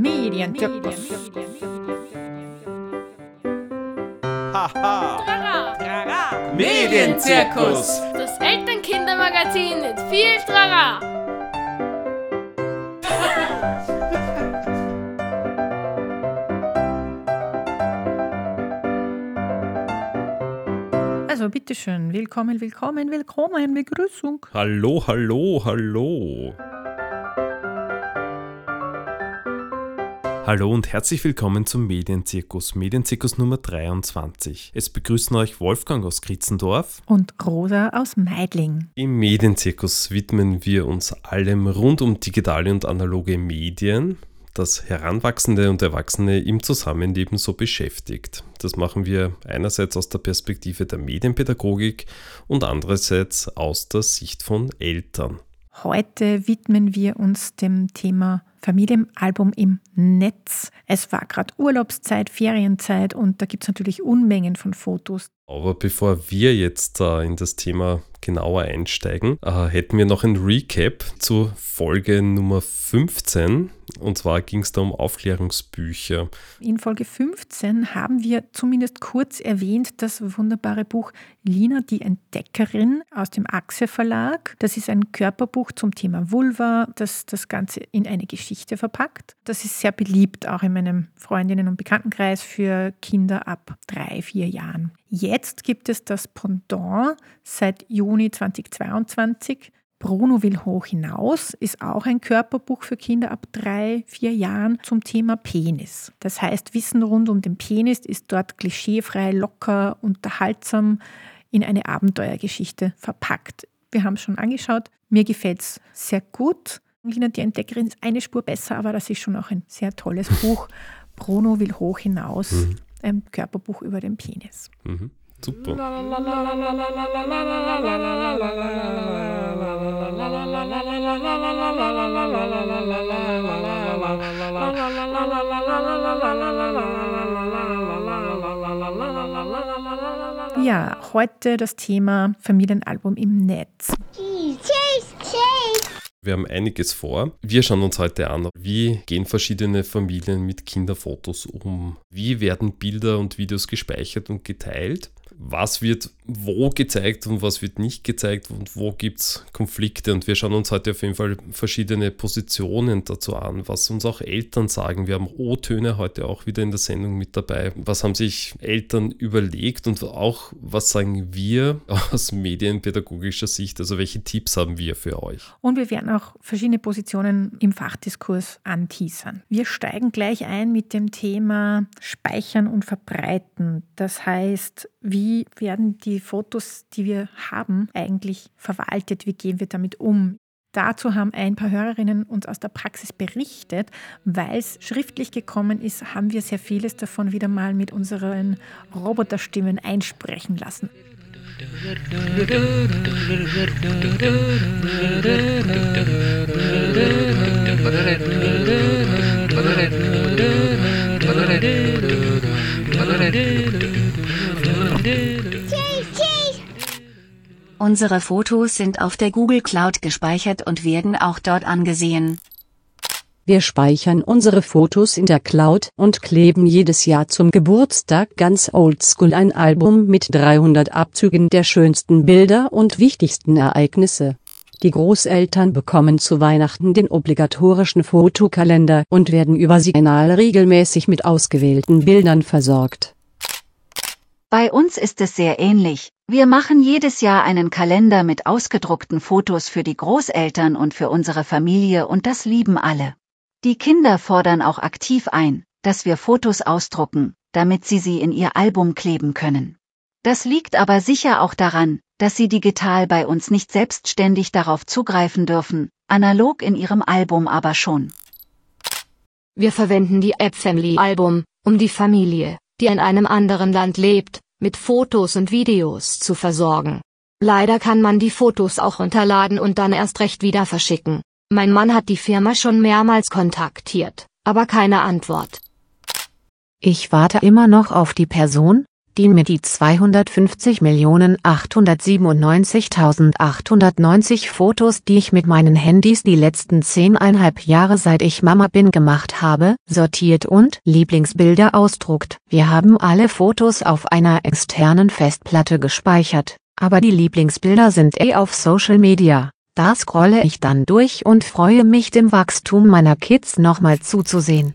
Medienzirkus. Haha. Medienzirkus. Das Elternkindermagazin mit viel Trara. Also bitteschön, willkommen, willkommen, willkommen, Begrüßung. Hallo, hallo, hallo. Hallo und herzlich willkommen zum Medienzirkus, Medienzirkus Nummer 23. Es begrüßen euch Wolfgang aus Kritzendorf. Und Rosa aus Meidling. Im Medienzirkus widmen wir uns allem rund um digitale und analoge Medien, das Heranwachsende und Erwachsene im Zusammenleben so beschäftigt. Das machen wir einerseits aus der Perspektive der Medienpädagogik und andererseits aus der Sicht von Eltern. Heute widmen wir uns dem Thema Familienalbum im Netz. Es war gerade Urlaubszeit, Ferienzeit und da gibt es natürlich Unmengen von Fotos. Aber bevor wir jetzt äh, in das Thema genauer einsteigen, äh, hätten wir noch ein Recap zu Folge Nummer 15. Und zwar ging es da um Aufklärungsbücher. In Folge 15 haben wir zumindest kurz erwähnt das wunderbare Buch Lina die Entdeckerin aus dem Achse Verlag. Das ist ein Körperbuch zum Thema Vulva, das das Ganze in eine Geschichte verpackt. Das ist sehr beliebt, auch in meinem Freundinnen- und Bekanntenkreis für Kinder ab drei, vier Jahren. Jetzt gibt es das Pendant seit Juni 2022. Bruno will hoch hinaus ist auch ein Körperbuch für Kinder ab drei, vier Jahren zum Thema Penis. Das heißt, Wissen rund um den Penis ist dort klischeefrei, locker, unterhaltsam in eine Abenteuergeschichte verpackt. Wir haben es schon angeschaut. Mir gefällt es sehr gut. Lina, die Entdeckerin ist eine Spur besser, aber das ist schon auch ein sehr tolles Buch. Bruno will hoch hinaus. Mhm. Ein Körperbuch über den Penis. Mhm. Super. Ja, heute das Thema Familienalbum im Netz. Wir haben einiges vor. Wir schauen uns heute an, wie gehen verschiedene Familien mit Kinderfotos um? Wie werden Bilder und Videos gespeichert und geteilt? Was wird wo gezeigt und was wird nicht gezeigt und wo gibt es Konflikte? Und wir schauen uns heute auf jeden Fall verschiedene Positionen dazu an, was uns auch Eltern sagen. Wir haben O-Töne heute auch wieder in der Sendung mit dabei. Was haben sich Eltern überlegt und auch was sagen wir aus medienpädagogischer Sicht? Also welche Tipps haben wir für euch? Und wir werden auch verschiedene Positionen im Fachdiskurs anteasern. Wir steigen gleich ein mit dem Thema Speichern und Verbreiten. Das heißt, wie werden die Fotos, die wir haben, eigentlich verwaltet? Wie gehen wir damit um? Dazu haben ein paar Hörerinnen uns aus der Praxis berichtet. Weil es schriftlich gekommen ist, haben wir sehr vieles davon wieder mal mit unseren Roboterstimmen einsprechen lassen. Unsere Fotos sind auf der Google Cloud gespeichert und werden auch dort angesehen. Wir speichern unsere Fotos in der Cloud und kleben jedes Jahr zum Geburtstag ganz oldschool ein Album mit 300 Abzügen der schönsten Bilder und wichtigsten Ereignisse. Die Großeltern bekommen zu Weihnachten den obligatorischen Fotokalender und werden über Signal regelmäßig mit ausgewählten Bildern versorgt. Bei uns ist es sehr ähnlich. Wir machen jedes Jahr einen Kalender mit ausgedruckten Fotos für die Großeltern und für unsere Familie und das lieben alle. Die Kinder fordern auch aktiv ein, dass wir Fotos ausdrucken, damit sie sie in ihr Album kleben können. Das liegt aber sicher auch daran, dass sie digital bei uns nicht selbstständig darauf zugreifen dürfen, analog in ihrem Album aber schon. Wir verwenden die App Family Album, um die Familie, die in einem anderen Land lebt, mit Fotos und Videos zu versorgen. Leider kann man die Fotos auch runterladen und dann erst recht wieder verschicken. Mein Mann hat die Firma schon mehrmals kontaktiert, aber keine Antwort. Ich warte immer noch auf die Person, dienen mir die 250.897.890 Fotos, die ich mit meinen Handys die letzten zehneinhalb Jahre seit ich Mama bin gemacht habe, sortiert und Lieblingsbilder ausdruckt. Wir haben alle Fotos auf einer externen Festplatte gespeichert, aber die Lieblingsbilder sind eh auf Social Media. Da scrolle ich dann durch und freue mich dem Wachstum meiner Kids nochmal zuzusehen.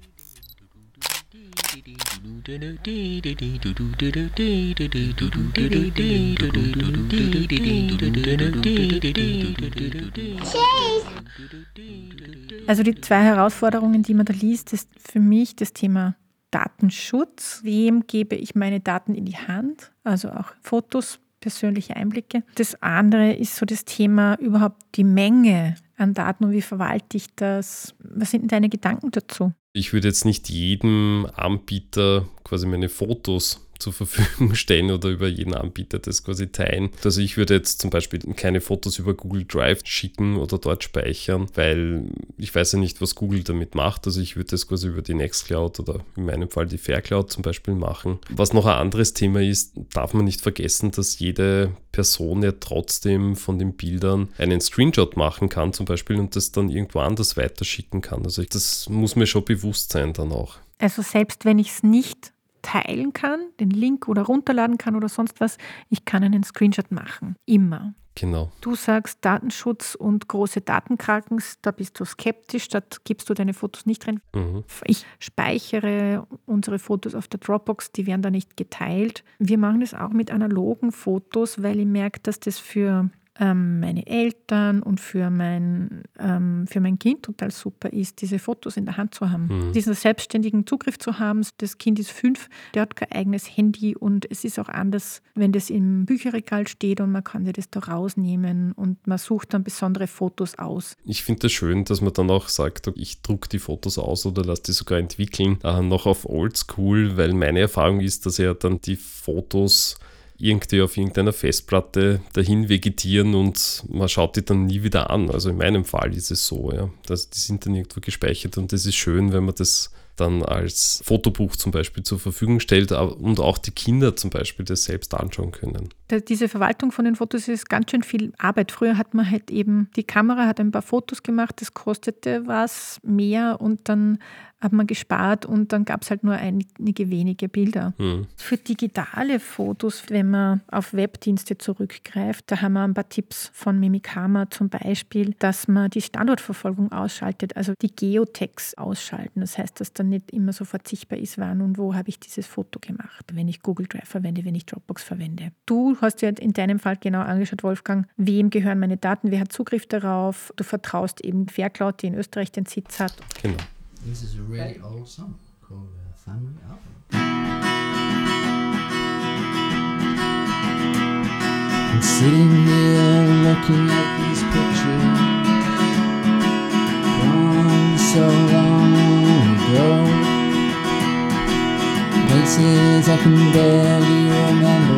Also die zwei Herausforderungen, die man da liest, ist für mich das Thema Datenschutz. Wem gebe ich meine Daten in die Hand? Also auch Fotos, persönliche Einblicke. Das andere ist so das Thema überhaupt die Menge an Daten und wie verwalte ich das? Was sind deine Gedanken dazu? Ich würde jetzt nicht jedem Anbieter quasi meine Fotos zur Verfügung stellen oder über jeden Anbieter das quasi teilen. Also ich würde jetzt zum Beispiel keine Fotos über Google Drive schicken oder dort speichern, weil ich weiß ja nicht, was Google damit macht. Also ich würde das quasi über die Nextcloud oder in meinem Fall die Faircloud zum Beispiel machen. Was noch ein anderes Thema ist, darf man nicht vergessen, dass jede Person ja trotzdem von den Bildern einen Screenshot machen kann zum Beispiel und das dann irgendwo anders weiterschicken kann. Also das muss mir schon bewusst sein dann auch. Also selbst wenn ich es nicht teilen kann, den Link oder runterladen kann oder sonst was, ich kann einen Screenshot machen. Immer. Genau. Du sagst Datenschutz und große Datenkraken, da bist du skeptisch, da gibst du deine Fotos nicht rein. Mhm. Ich speichere unsere Fotos auf der Dropbox, die werden da nicht geteilt. Wir machen das auch mit analogen Fotos, weil ich merke, dass das für ähm, meine Eltern und für mein, ähm, für mein Kind total super ist, diese Fotos in der Hand zu haben. Mhm. Diesen selbstständigen Zugriff zu haben. Das Kind ist fünf, der hat kein eigenes Handy und es ist auch anders, wenn das im Bücherregal steht und man kann das da rausnehmen und man sucht dann besondere Fotos aus. Ich finde es das schön, dass man dann auch sagt, ich drucke die Fotos aus oder lasse die sogar entwickeln, äh, noch auf Oldschool, weil meine Erfahrung ist, dass ja dann die Fotos irgendwie auf irgendeiner Festplatte dahin vegetieren und man schaut die dann nie wieder an. Also in meinem Fall ist es so, ja. Das, die sind dann irgendwo gespeichert und das ist schön, wenn man das dann als Fotobuch zum Beispiel zur Verfügung stellt und auch die Kinder zum Beispiel das selbst anschauen können. Diese Verwaltung von den Fotos ist ganz schön viel Arbeit. Früher hat man halt eben, die Kamera hat ein paar Fotos gemacht, das kostete was mehr und dann hat man gespart und dann gab es halt nur einige wenige Bilder. Hm. Für digitale Fotos, wenn man auf Webdienste zurückgreift, da haben wir ein paar Tipps von Mimikama zum Beispiel, dass man die Standortverfolgung ausschaltet, also die Geotags ausschalten. Das heißt, dass dann nicht immer sofort sichtbar ist, wann und wo habe ich dieses Foto gemacht, wenn ich Google Drive verwende, wenn ich Dropbox verwende. Du hast ja in deinem Fall genau angeschaut, Wolfgang, wem gehören meine Daten, wer hat Zugriff darauf. Du vertraust eben Faircloud, die in Österreich den Sitz hat. Genau. This is a really old song called uh, Family Album. And sitting here looking at these pictures. From so long ago, places I can barely remember,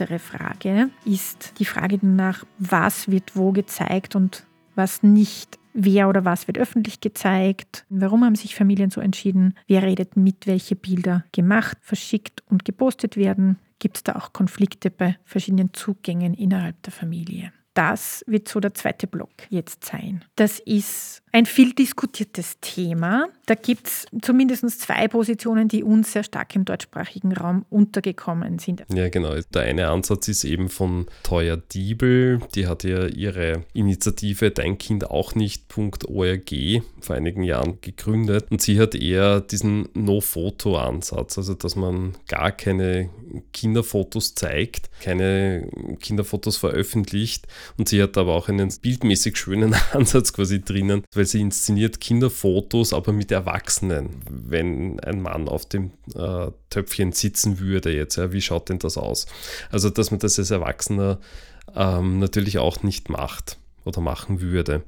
größere Frage ist die Frage danach, was wird wo gezeigt und was nicht. Wer oder was wird öffentlich gezeigt? Warum haben sich Familien so entschieden? Wer redet mit, welche Bilder gemacht, verschickt und gepostet werden? Gibt es da auch Konflikte bei verschiedenen Zugängen innerhalb der Familie? Das wird so der zweite Block jetzt sein. Das ist ein viel diskutiertes Thema. Da gibt es zumindest zwei Positionen, die uns sehr stark im deutschsprachigen Raum untergekommen sind. Ja, genau. Der eine Ansatz ist eben von Teuer Diebel. Die hat ja ihre Initiative Dein Kind auch nicht.org vor einigen Jahren gegründet. Und sie hat eher diesen No-Foto-Ansatz, also dass man gar keine Kinderfotos zeigt, keine Kinderfotos veröffentlicht Und sie hat aber auch einen bildmäßig schönen Ansatz quasi drinnen, weil sie inszeniert Kinderfotos, aber mit Erwachsenen. Wenn ein Mann auf dem äh, Töpfchen sitzen würde jetzt, ja, wie schaut denn das aus? Also, dass man das als Erwachsener ähm, natürlich auch nicht macht oder machen würde.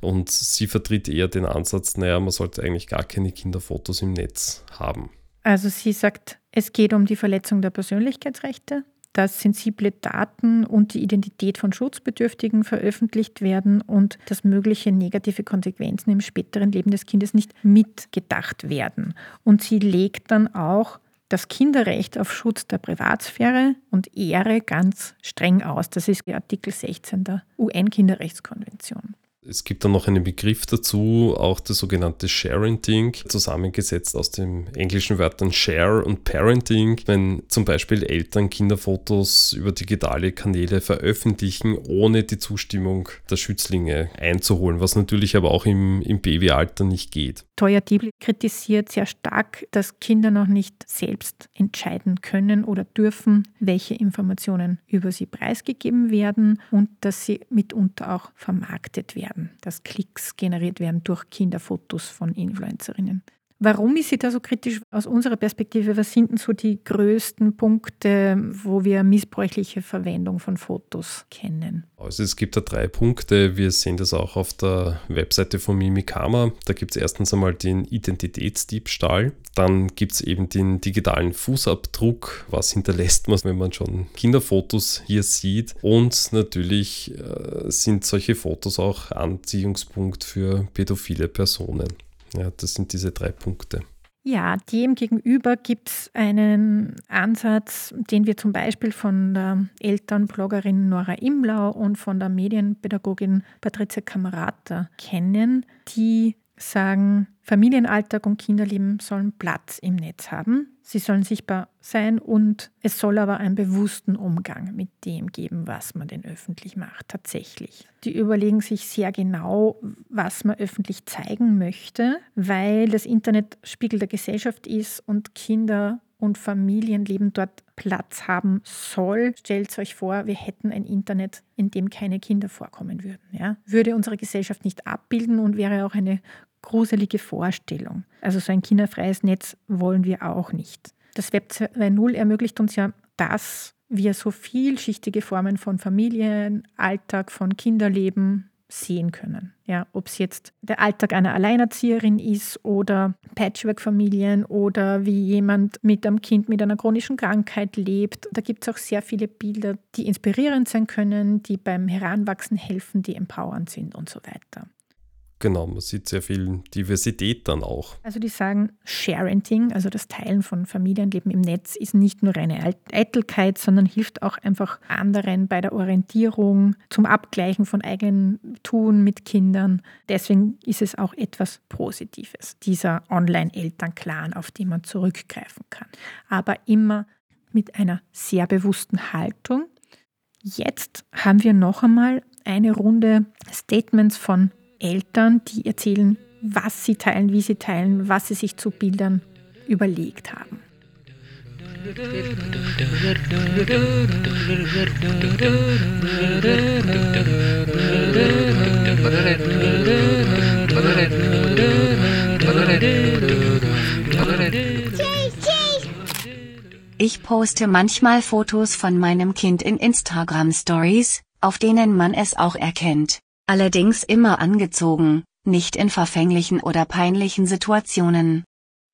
Und sie vertritt eher den Ansatz, naja, man sollte eigentlich gar keine Kinderfotos im Netz haben. Also sie sagt, es geht um die Verletzung der Persönlichkeitsrechte, dass sensible Daten und die Identität von Schutzbedürftigen veröffentlicht werden und dass mögliche negative Konsequenzen im späteren Leben des Kindes nicht mitgedacht werden. Und sie legt dann auch das Kinderrecht auf Schutz der Privatsphäre und Ehre ganz streng aus. Das ist Artikel 16 der UN-Kinderrechtskonvention. Es gibt dann noch einen Begriff dazu, auch das sogenannte Sharenting, zusammengesetzt aus den englischen Wörtern Share und Parenting. Wenn zum Beispiel Eltern Kinderfotos über digitale Kanäle veröffentlichen, ohne die Zustimmung der Schützlinge einzuholen, was natürlich aber auch im, im Babyalter nicht geht. Teuer Diebel kritisiert sehr stark, dass Kinder noch nicht selbst entscheiden können oder dürfen, welche Informationen über sie preisgegeben werden und dass sie mitunter auch vermarktet werden, dass Klicks generiert werden durch Kinderfotos von Influencerinnen. Warum ist sie da so kritisch aus unserer Perspektive? Was sind denn so die größten Punkte, wo wir missbräuchliche Verwendung von Fotos kennen? Also es gibt da drei Punkte. Wir sehen das auch auf der Webseite von Mimikama. Da gibt es erstens einmal den Identitätsdiebstahl. Dann gibt es eben den digitalen Fußabdruck. Was hinterlässt man, wenn man schon Kinderfotos hier sieht? Und natürlich äh, sind solche Fotos auch Anziehungspunkt für pädophile Personen. Ja, das sind diese drei Punkte. Ja, dem gegenüber gibt es einen Ansatz, den wir zum Beispiel von der Elternbloggerin Nora Imlau und von der Medienpädagogin Patricia Kamerata kennen, die sagen, Familienalltag und Kinderleben sollen Platz im Netz haben. Sie sollen sichtbar sein und es soll aber einen bewussten Umgang mit dem geben, was man denn öffentlich macht, tatsächlich. Die überlegen sich sehr genau, was man öffentlich zeigen möchte, weil das Internet Spiegel der Gesellschaft ist und Kinder und Familienleben dort Platz haben soll. Stellt euch vor, wir hätten ein Internet, in dem keine Kinder vorkommen würden. Ja? Würde unsere Gesellschaft nicht abbilden und wäre auch eine gruselige Vorstellung. Also so ein kinderfreies Netz wollen wir auch nicht. Das Web 2.0 ermöglicht uns ja, dass wir so vielschichtige Formen von Familien, Alltag, von Kinderleben sehen können. Ja, ob es jetzt der Alltag einer Alleinerzieherin ist oder Patchwork-Familien oder wie jemand mit einem Kind mit einer chronischen Krankheit lebt. Da gibt es auch sehr viele Bilder, die inspirierend sein können, die beim Heranwachsen helfen, die empowernd sind und so weiter. Genau, man sieht sehr viel Diversität dann auch. Also die sagen, Sharenting, also das Teilen von Familienleben im Netz, ist nicht nur reine Eitelkeit, sondern hilft auch einfach anderen bei der Orientierung, zum Abgleichen von eigenen Tun mit Kindern. Deswegen ist es auch etwas Positives, dieser Online-Elternclan, auf den man zurückgreifen kann. Aber immer mit einer sehr bewussten Haltung. Jetzt haben wir noch einmal eine Runde Statements von Eltern, die erzählen, was sie teilen, wie sie teilen, was sie sich zu Bildern überlegt haben. Ich poste manchmal Fotos von meinem Kind in Instagram Stories, auf denen man es auch erkennt. Allerdings immer angezogen, nicht in verfänglichen oder peinlichen Situationen.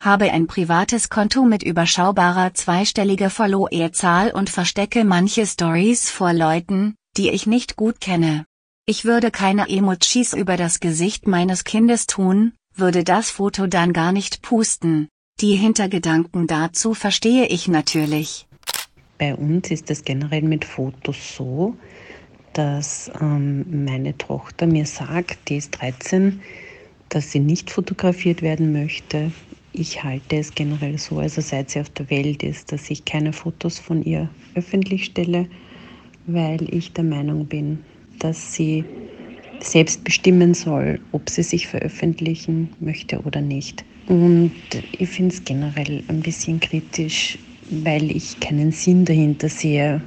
Habe ein privates Konto mit überschaubarer zweistelliger Followerzahl und verstecke manche Stories vor Leuten, die ich nicht gut kenne. Ich würde keine Emojis über das Gesicht meines Kindes tun, würde das Foto dann gar nicht pusten. Die Hintergedanken dazu verstehe ich natürlich. Bei uns ist es generell mit Fotos so, dass ähm, meine Tochter mir sagt, die ist 13, dass sie nicht fotografiert werden möchte. Ich halte es generell so, also seit sie auf der Welt ist, dass ich keine Fotos von ihr öffentlich stelle, weil ich der Meinung bin, dass sie selbst bestimmen soll, ob sie sich veröffentlichen möchte oder nicht. Und ich finde es generell ein bisschen kritisch, weil ich keinen Sinn dahinter sehe,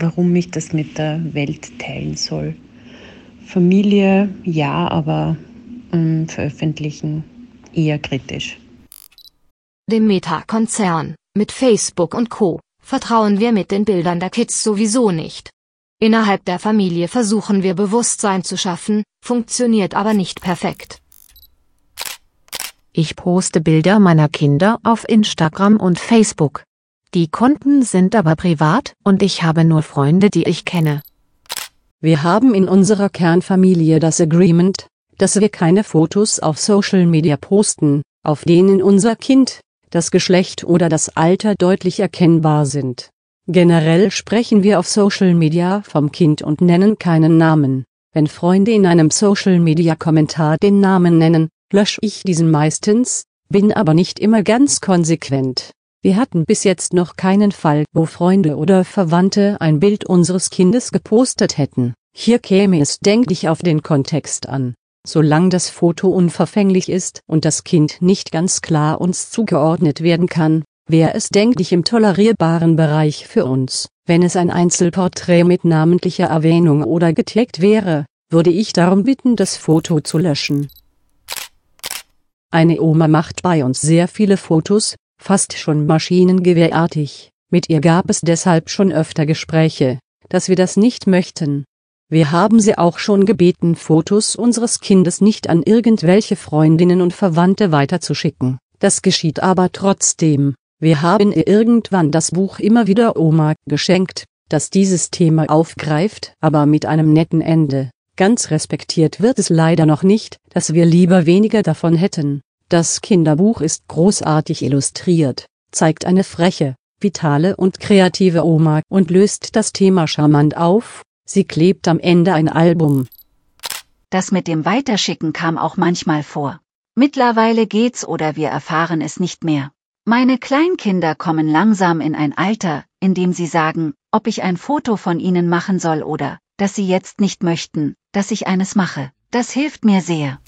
warum ich das mit der Welt teilen soll. Familie ja, aber ähm, veröffentlichen eher kritisch. Dem Meta-Konzern, mit Facebook und Co., vertrauen wir mit den Bildern der Kids sowieso nicht. Innerhalb der Familie versuchen wir Bewusstsein zu schaffen, funktioniert aber nicht perfekt. Ich poste Bilder meiner Kinder auf Instagram und Facebook. Die Konten sind aber privat und ich habe nur Freunde, die ich kenne. Wir haben in unserer Kernfamilie das Agreement, dass wir keine Fotos auf Social Media posten, auf denen unser Kind, das Geschlecht oder das Alter deutlich erkennbar sind. Generell sprechen wir auf Social Media vom Kind und nennen keinen Namen. Wenn Freunde in einem Social Media Kommentar den Namen nennen, lösche ich diesen meistens, bin aber nicht immer ganz konsequent. Wir hatten bis jetzt noch keinen Fall, wo Freunde oder Verwandte ein Bild unseres Kindes gepostet hätten. Hier käme es denklich auf den Kontext an. Solange das Foto unverfänglich ist und das Kind nicht ganz klar uns zugeordnet werden kann, wäre es denklich im tolerierbaren Bereich für uns. Wenn es ein Einzelporträt mit namentlicher Erwähnung oder getaggt wäre, würde ich darum bitten, das Foto zu löschen. Eine Oma macht bei uns sehr viele Fotos, fast schon maschinengewehrartig. Mit ihr gab es deshalb schon öfter Gespräche, dass wir das nicht möchten. Wir haben sie auch schon gebeten, Fotos unseres Kindes nicht an irgendwelche Freundinnen und Verwandte weiterzuschicken. Das geschieht aber trotzdem. Wir haben ihr irgendwann das Buch immer wieder Oma geschenkt, das dieses Thema aufgreift, aber mit einem netten Ende. Ganz respektiert wird es leider noch nicht, dass wir lieber weniger davon hätten. Das Kinderbuch ist großartig illustriert, zeigt eine freche, vitale und kreative Oma und löst das Thema charmant auf, Sie klebt am Ende ein Album. Das mit dem Weiterschicken kam auch manchmal vor. Mittlerweile geht's oder wir erfahren es nicht mehr. Meine Kleinkinder kommen langsam in ein Alter, in dem sie sagen, ob ich ein Foto von ihnen machen soll oder, dass sie jetzt nicht möchten, dass ich eines mache. Das hilft mir sehr.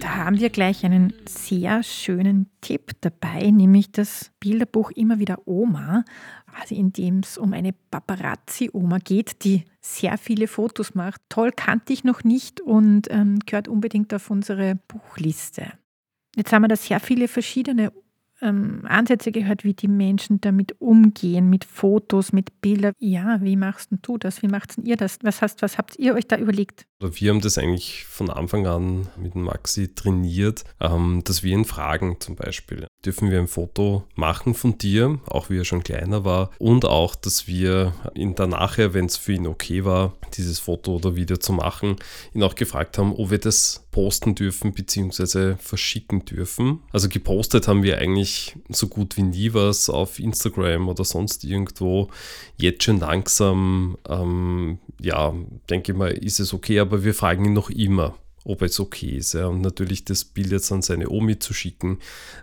Da haben wir gleich einen sehr schönen Tipp dabei, nämlich das Bilderbuch Immer wieder Oma, also in dem es um eine Paparazzi-Oma geht, die sehr viele Fotos macht. Toll kannte ich noch nicht und ähm, gehört unbedingt auf unsere Buchliste. Jetzt haben wir da sehr viele verschiedene ähm, Ansätze gehört, wie die Menschen damit umgehen, mit Fotos, mit Bildern. Ja, wie machst du das? Wie macht ihr das? Was, hast, was habt ihr euch da überlegt? Wir haben das eigentlich von Anfang an mit Maxi trainiert, ähm, dass wir ihn fragen zum Beispiel, dürfen wir ein Foto machen von dir, auch wie er schon kleiner war, und auch, dass wir ihn dann nachher, wenn es für ihn okay war, dieses Foto oder Video zu machen, ihn auch gefragt haben, ob wir das posten dürfen bzw. verschicken dürfen. Also gepostet haben wir eigentlich so gut wie nie was auf Instagram oder sonst irgendwo. Jetzt schon langsam, ähm, ja, denke ich mal, ist es okay, aber wir fragen ihn noch immer ob es okay ist. Und natürlich das Bild jetzt an seine Omi zu schicken,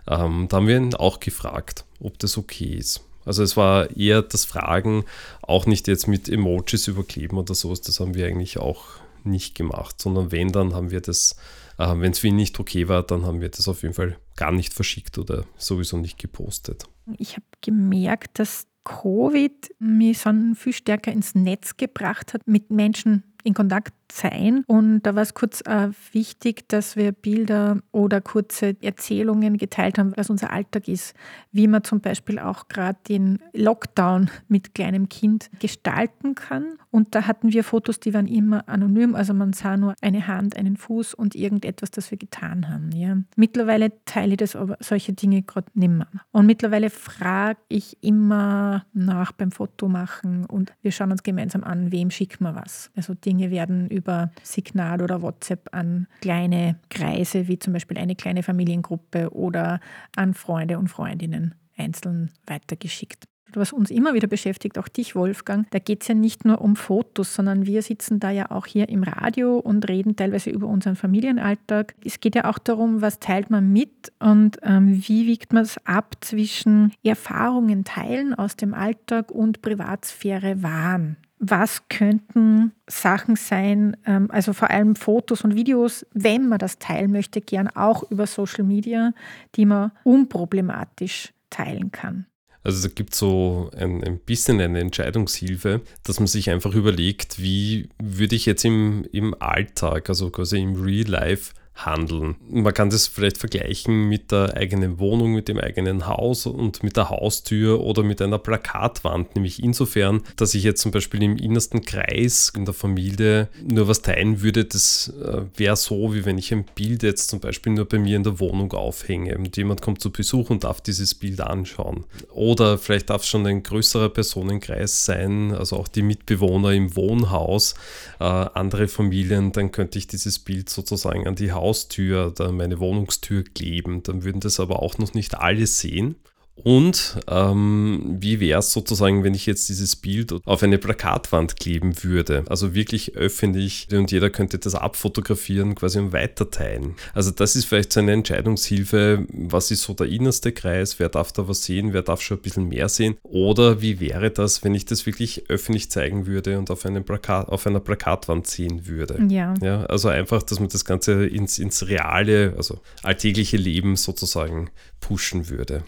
ähm, da haben wir ihn auch gefragt, ob das okay ist. Also es war eher das Fragen, auch nicht jetzt mit Emojis überkleben oder sowas, das haben wir eigentlich auch nicht gemacht, sondern wenn, dann haben wir das, äh, wenn es für ihn nicht okay war, dann haben wir das auf jeden Fall gar nicht verschickt oder sowieso nicht gepostet. Ich habe gemerkt, dass Covid mich schon viel stärker ins Netz gebracht hat, mit Menschen in Kontakt sein. Und da war es kurz äh, wichtig, dass wir Bilder oder kurze Erzählungen geteilt haben, was unser Alltag ist. Wie man zum Beispiel auch gerade den Lockdown mit kleinem Kind gestalten kann. Und da hatten wir Fotos, die waren immer anonym. Also man sah nur eine Hand, einen Fuß und irgendetwas, das wir getan haben. Ja. Mittlerweile teile ich das aber solche Dinge gerade nicht mehr. Und mittlerweile frage ich immer nach beim Fotomachen und wir schauen uns gemeinsam an, wem schicken wir was. Also Dinge werden über über Signal oder WhatsApp an kleine Kreise, wie zum Beispiel eine kleine Familiengruppe oder an Freunde und Freundinnen einzeln weitergeschickt was uns immer wieder beschäftigt, auch dich, Wolfgang, da geht es ja nicht nur um Fotos, sondern wir sitzen da ja auch hier im Radio und reden teilweise über unseren Familienalltag. Es geht ja auch darum, was teilt man mit und ähm, wie wiegt man es ab zwischen Erfahrungen teilen aus dem Alltag und Privatsphäre wahren. Was könnten Sachen sein, ähm, also vor allem Fotos und Videos, wenn man das teilen möchte, gern auch über Social Media, die man unproblematisch teilen kann. Also es gibt so ein, ein bisschen eine Entscheidungshilfe, dass man sich einfach überlegt, wie würde ich jetzt im, im Alltag, also quasi im Real Life, handeln. Man kann das vielleicht vergleichen mit der eigenen Wohnung, mit dem eigenen Haus und mit der Haustür oder mit einer Plakatwand, nämlich insofern, dass ich jetzt zum Beispiel im innersten Kreis in der Familie nur was teilen würde, das äh, wäre so, wie wenn ich ein Bild jetzt zum Beispiel nur bei mir in der Wohnung aufhänge und jemand kommt zu Besuch und darf dieses Bild anschauen. Oder vielleicht darf es schon ein größerer Personenkreis sein, also auch die Mitbewohner im Wohnhaus, äh, andere Familien, dann könnte ich dieses Bild sozusagen an die Haus Haustür oder meine Wohnungstür kleben. Dann würden das aber auch noch nicht alle sehen. Und ähm, wie wäre es sozusagen, wenn ich jetzt dieses Bild auf eine Plakatwand kleben würde? Also wirklich öffentlich und jeder könnte das abfotografieren, quasi und weiterteilen. Also das ist vielleicht so eine Entscheidungshilfe, was ist so der innerste Kreis, wer darf da was sehen, wer darf schon ein bisschen mehr sehen? Oder wie wäre das, wenn ich das wirklich öffentlich zeigen würde und auf, einem Plakat, auf einer Plakatwand sehen würde? Ja. ja. Also einfach, dass man das Ganze ins, ins reale, also alltägliche Leben sozusagen pushen würde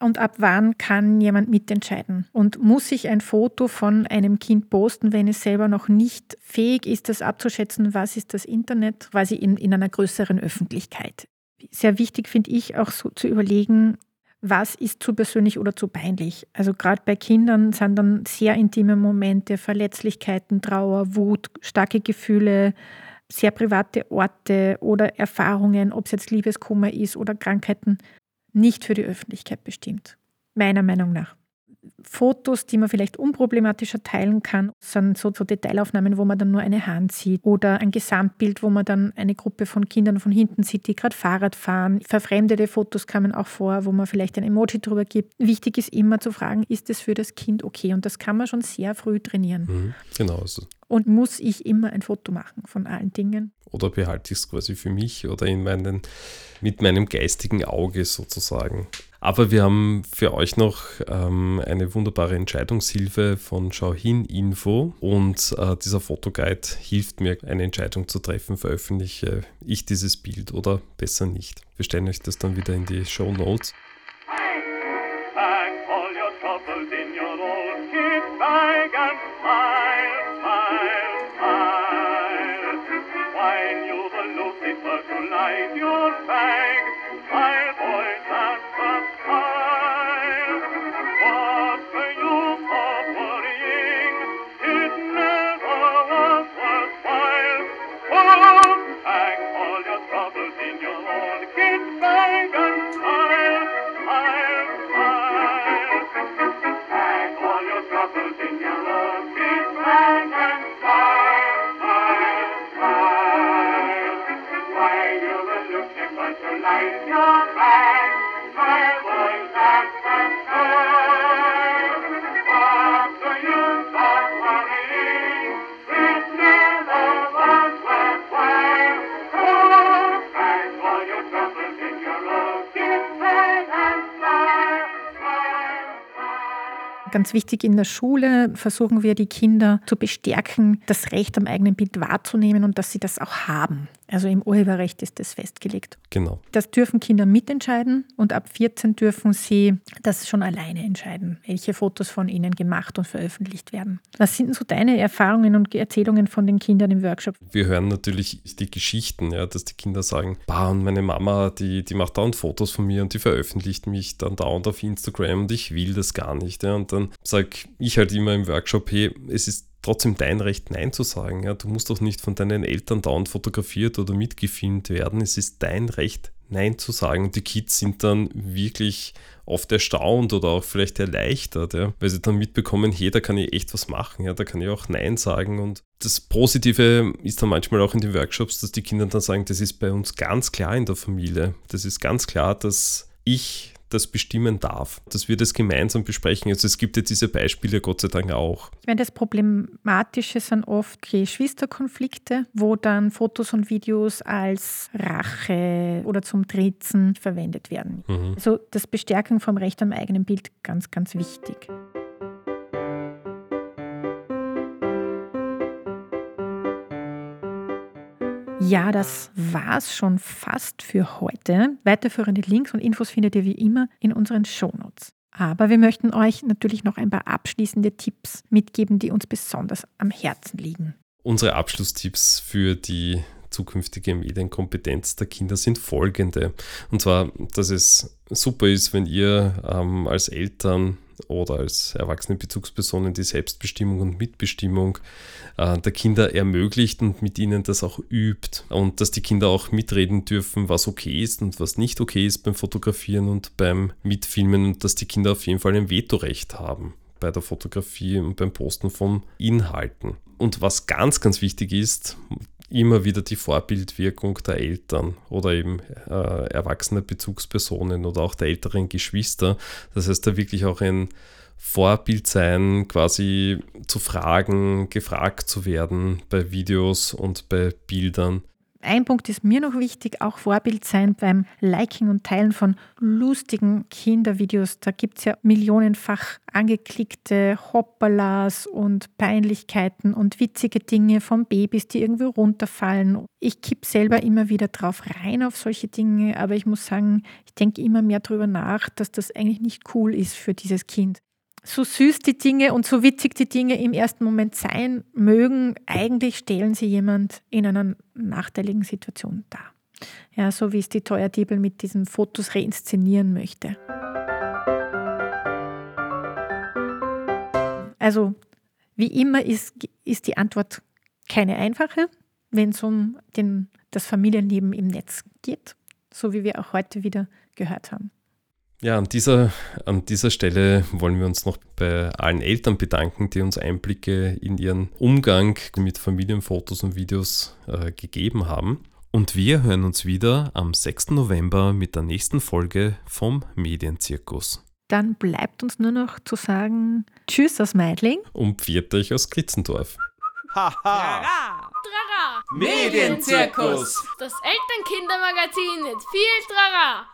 und ab wann kann jemand mitentscheiden? Und muss ich ein Foto von einem Kind posten, wenn es selber noch nicht fähig ist, das abzuschätzen, was ist das Internet, quasi in, in einer größeren Öffentlichkeit? Sehr wichtig finde ich auch so zu überlegen, was ist zu persönlich oder zu peinlich. Also gerade bei Kindern sind dann sehr intime Momente, Verletzlichkeiten, Trauer, Wut, starke Gefühle, sehr private Orte oder Erfahrungen, ob es jetzt Liebeskummer ist oder Krankheiten, nicht für die Öffentlichkeit bestimmt. Meiner Meinung nach. Fotos, die man vielleicht unproblematischer teilen kann, sind so, so, Detailaufnahmen, wo man dann nur eine Hand sieht oder ein Gesamtbild, wo man dann eine Gruppe von Kindern von hinten sieht, die gerade Fahrrad fahren. Verfremdete Fotos kamen auch vor, wo man vielleicht ein Emoji drüber gibt. Wichtig ist immer zu fragen, ist es für das Kind okay? Und das kann man schon sehr früh trainieren. Mhm, genau. So. Und muss ich immer ein Foto machen von allen Dingen? Oder behalte ich es quasi für mich oder in meinen, mit meinem geistigen Auge sozusagen? Aber wir haben für euch noch ähm, eine wunderbare Entscheidungshilfe von Schau hin Info und äh, dieser Fotoguide hilft mir, eine Entscheidung zu treffen, veröffentliche ich dieses Bild oder besser nicht. Wir stellen euch das dann wieder in die Show Notes. Ganz wichtig in der Schule versuchen wir die Kinder zu bestärken, das Recht am eigenen Bild wahrzunehmen und dass sie das auch haben. Also im Urheberrecht ist das festgelegt. Genau. Das dürfen Kinder mitentscheiden und ab 14 dürfen sie das schon alleine entscheiden, welche Fotos von ihnen gemacht und veröffentlicht werden. Was sind so deine Erfahrungen und Erzählungen von den Kindern im Workshop? Wir hören natürlich die Geschichten, ja, dass die Kinder sagen, bah, und meine Mama, die, die macht dauernd Fotos von mir und die veröffentlicht mich dann dauernd auf Instagram und ich will das gar nicht. Ja. Und dann sage ich halt immer im Workshop, hey, es ist trotzdem dein Recht, Nein zu sagen. Ja? Du musst doch nicht von deinen Eltern dauernd fotografiert oder mitgefilmt werden. Es ist dein Recht, Nein zu sagen. Und die Kids sind dann wirklich oft erstaunt oder auch vielleicht erleichtert, ja? weil sie dann mitbekommen, hey, da kann ich echt was machen, ja? da kann ich auch Nein sagen. Und das Positive ist dann manchmal auch in den Workshops, dass die Kinder dann sagen, das ist bei uns ganz klar in der Familie. Das ist ganz klar, dass ich das bestimmen darf, dass wir das gemeinsam besprechen. Also es gibt ja diese Beispiele Gott sei Dank auch. Ich meine, das Problematische sind oft Geschwisterkonflikte, wo dann Fotos und Videos als Rache oder zum Trizen verwendet werden. Mhm. Also das Bestärken vom Recht am eigenen Bild ganz, ganz wichtig. Ja, das war's schon fast für heute. Weiterführende Links und Infos findet ihr wie immer in unseren Shownotes. Aber wir möchten euch natürlich noch ein paar abschließende Tipps mitgeben, die uns besonders am Herzen liegen. Unsere Abschlusstipps für die zukünftige Medienkompetenz der Kinder sind folgende. Und zwar, dass es super ist, wenn ihr ähm, als Eltern oder als erwachsene Bezugspersonen die Selbstbestimmung und Mitbestimmung äh, der Kinder ermöglicht und mit ihnen das auch übt. Und dass die Kinder auch mitreden dürfen, was okay ist und was nicht okay ist beim Fotografieren und beim Mitfilmen und dass die Kinder auf jeden Fall ein Vetorecht haben bei der Fotografie und beim Posten von Inhalten. Und was ganz, ganz wichtig ist, immer wieder die Vorbildwirkung der Eltern oder eben äh, erwachsener Bezugspersonen oder auch der älteren Geschwister. Das heißt, da wirklich auch ein Vorbild sein, quasi zu fragen, gefragt zu werden bei Videos und bei Bildern. Ein Punkt ist mir noch wichtig, auch Vorbild sein beim Liken und Teilen von lustigen Kindervideos. Da gibt es ja millionenfach angeklickte Hoppalas und Peinlichkeiten und witzige Dinge von Babys, die irgendwie runterfallen. Ich kipp selber immer wieder drauf rein auf solche Dinge, aber ich muss sagen, ich denke immer mehr darüber nach, dass das eigentlich nicht cool ist für dieses Kind so süß die Dinge und so witzig die Dinge im ersten Moment sein mögen, eigentlich stellen sie jemand in einer nachteiligen Situation dar. Ja, so wie es die Teuerdiebel mit diesen Fotos reinszenieren möchte. Also, wie immer ist, ist die Antwort keine einfache, wenn es um den, das Familienleben im Netz geht, so wie wir auch heute wieder gehört haben. Ja, an dieser, an dieser Stelle wollen wir uns noch bei allen Eltern bedanken, die uns Einblicke in ihren Umgang mit Familienfotos und Videos äh, gegeben haben. Und wir hören uns wieder am 6. November mit der nächsten Folge vom Medienzirkus. Dann bleibt uns nur noch zu sagen Tschüss aus Meidling und pfiat euch aus Kritzendorf. Haha! Trara! Medienzirkus! Das Elternkindermagazin mit viel Trara!